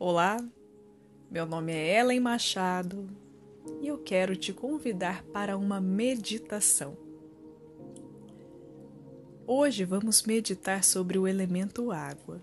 Olá, meu nome é Ellen Machado e eu quero te convidar para uma meditação. Hoje vamos meditar sobre o elemento água,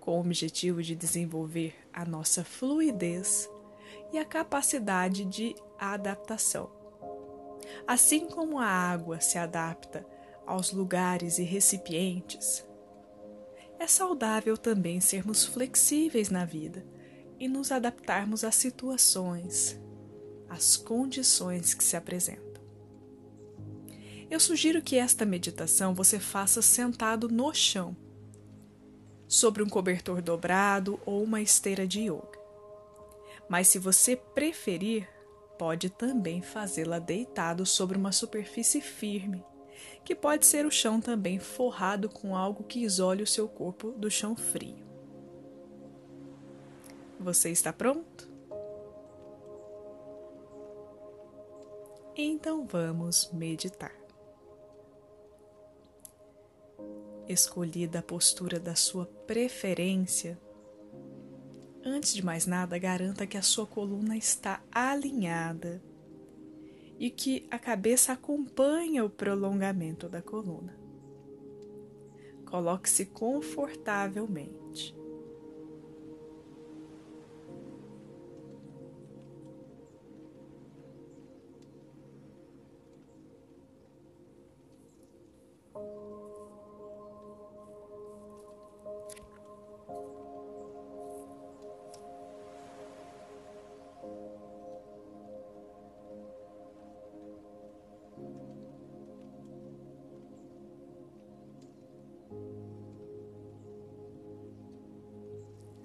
com o objetivo de desenvolver a nossa fluidez e a capacidade de adaptação. Assim como a água se adapta aos lugares e recipientes, é saudável também sermos flexíveis na vida e nos adaptarmos às situações, às condições que se apresentam. Eu sugiro que esta meditação você faça sentado no chão, sobre um cobertor dobrado ou uma esteira de yoga. Mas se você preferir, pode também fazê-la deitado sobre uma superfície firme, que pode ser o chão também forrado com algo que isole o seu corpo do chão frio. Você está pronto? Então vamos meditar. Escolhida a postura da sua preferência, antes de mais nada, garanta que a sua coluna está alinhada e que a cabeça acompanha o prolongamento da coluna. Coloque-se confortavelmente.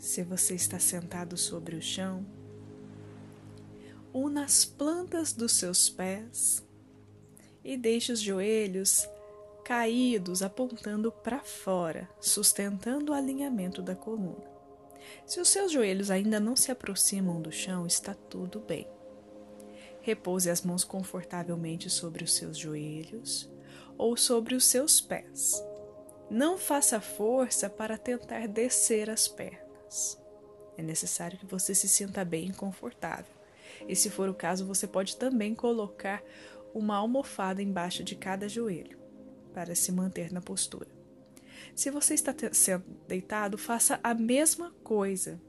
Se você está sentado sobre o chão, una as plantas dos seus pés e deixe os joelhos caídos apontando para fora, sustentando o alinhamento da coluna. Se os seus joelhos ainda não se aproximam do chão, está tudo bem. Repouse as mãos confortavelmente sobre os seus joelhos ou sobre os seus pés. Não faça força para tentar descer as pernas. É necessário que você se sinta bem e confortável. E se for o caso, você pode também colocar uma almofada embaixo de cada joelho para se manter na postura. Se você está sendo deitado, faça a mesma coisa.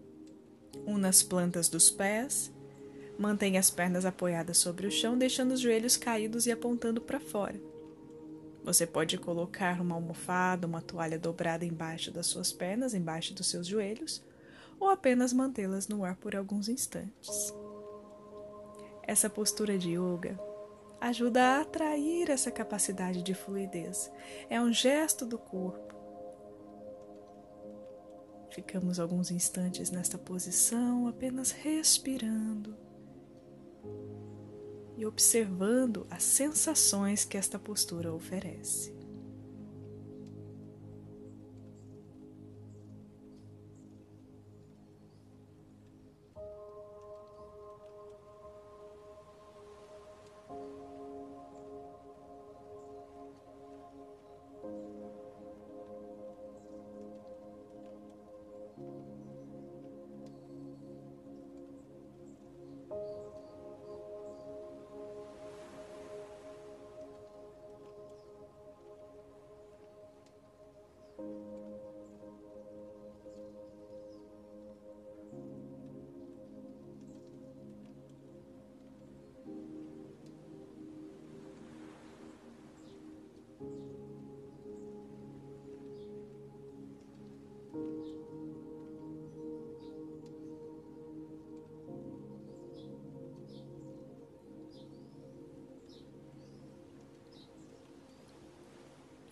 Una as plantas dos pés, mantenha as pernas apoiadas sobre o chão, deixando os joelhos caídos e apontando para fora. Você pode colocar uma almofada, uma toalha dobrada embaixo das suas pernas, embaixo dos seus joelhos, ou apenas mantê-las no ar por alguns instantes. Essa postura de yoga ajuda a atrair essa capacidade de fluidez. É um gesto do corpo. Ficamos alguns instantes nesta posição, apenas respirando e observando as sensações que esta postura oferece.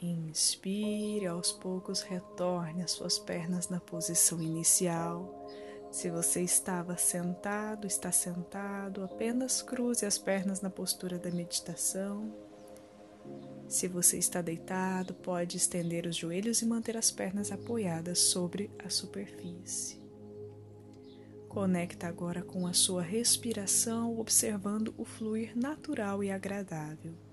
Inspire, aos poucos retorne as suas pernas na posição inicial. Se você estava sentado, está sentado, apenas cruze as pernas na postura da meditação. Se você está deitado, pode estender os joelhos e manter as pernas apoiadas sobre a superfície. Conecta agora com a sua respiração, observando o fluir natural e agradável.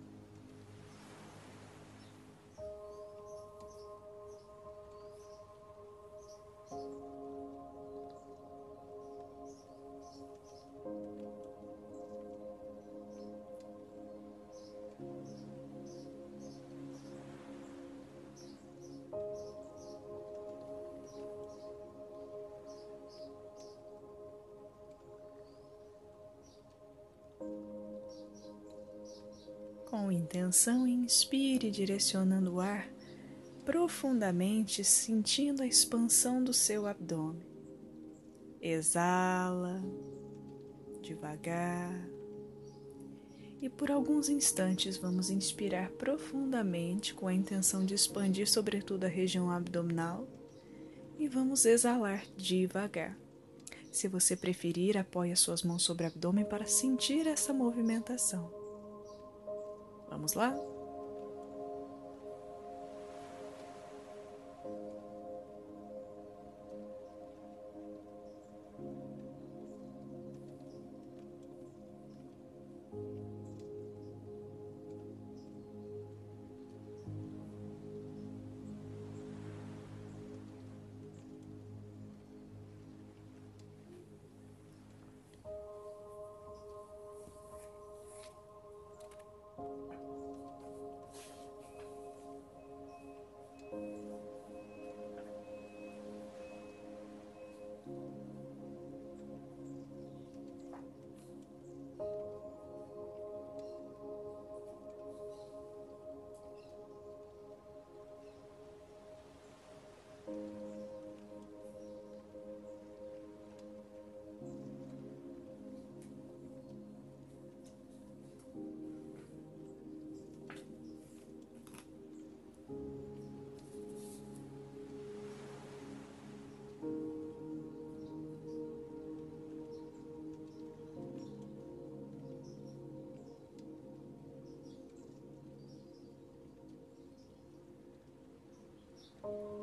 Intenção, inspire direcionando o ar profundamente, sentindo a expansão do seu abdômen. Exala devagar. E por alguns instantes vamos inspirar profundamente com a intenção de expandir sobretudo a região abdominal e vamos exalar devagar. Se você preferir, apoie as suas mãos sobre o abdômen para sentir essa movimentação. Vamos lá? you.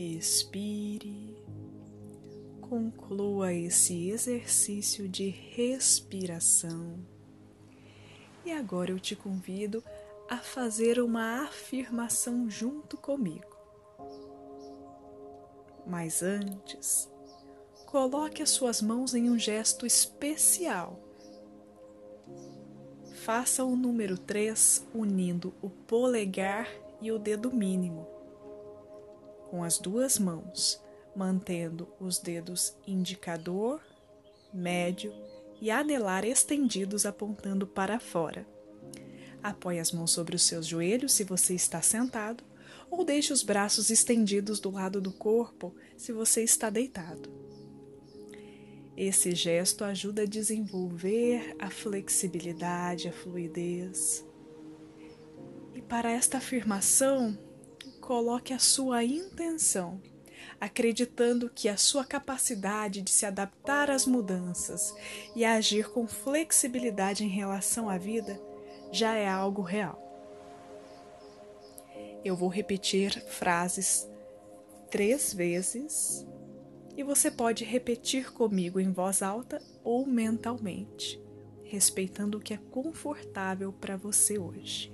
Expire, conclua esse exercício de respiração. E agora eu te convido a fazer uma afirmação junto comigo. Mas antes, coloque as suas mãos em um gesto especial. Faça o número 3 unindo o polegar e o dedo mínimo. Com as duas mãos, mantendo os dedos indicador, médio e anelar estendidos apontando para fora. Apoie as mãos sobre os seus joelhos se você está sentado, ou deixe os braços estendidos do lado do corpo se você está deitado. Esse gesto ajuda a desenvolver a flexibilidade, a fluidez. E para esta afirmação, coloque a sua intenção acreditando que a sua capacidade de se adaptar às mudanças e agir com flexibilidade em relação à vida já é algo real. Eu vou repetir frases três vezes e você pode repetir comigo em voz alta ou mentalmente, respeitando o que é confortável para você hoje.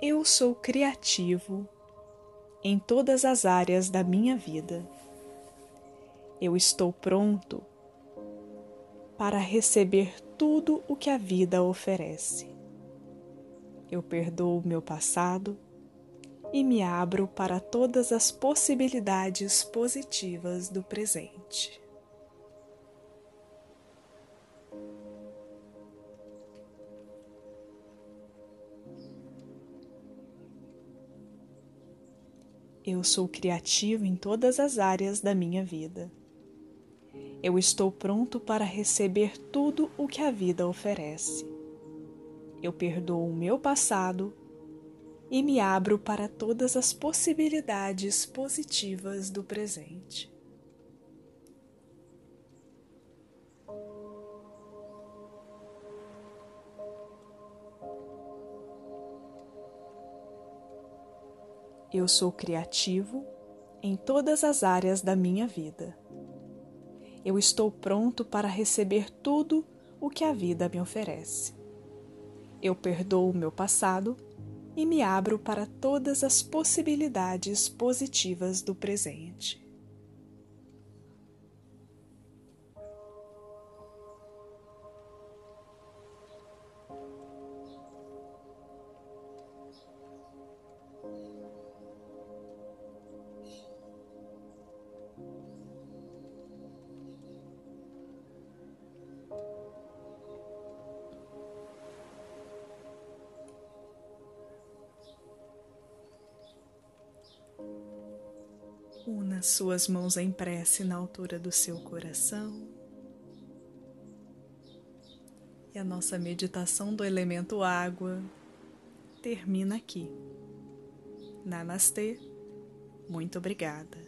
Eu sou criativo em todas as áreas da minha vida. Eu estou pronto para receber tudo o que a vida oferece. Eu perdoo o meu passado e me abro para todas as possibilidades positivas do presente. Eu sou criativo em todas as áreas da minha vida. Eu estou pronto para receber tudo o que a vida oferece. Eu perdoo o meu passado e me abro para todas as possibilidades positivas do presente. Eu sou criativo em todas as áreas da minha vida. Eu estou pronto para receber tudo o que a vida me oferece. Eu perdoo o meu passado e me abro para todas as possibilidades positivas do presente. Suas mãos em prece na altura do seu coração. E a nossa meditação do elemento água termina aqui. Namastê. Muito obrigada.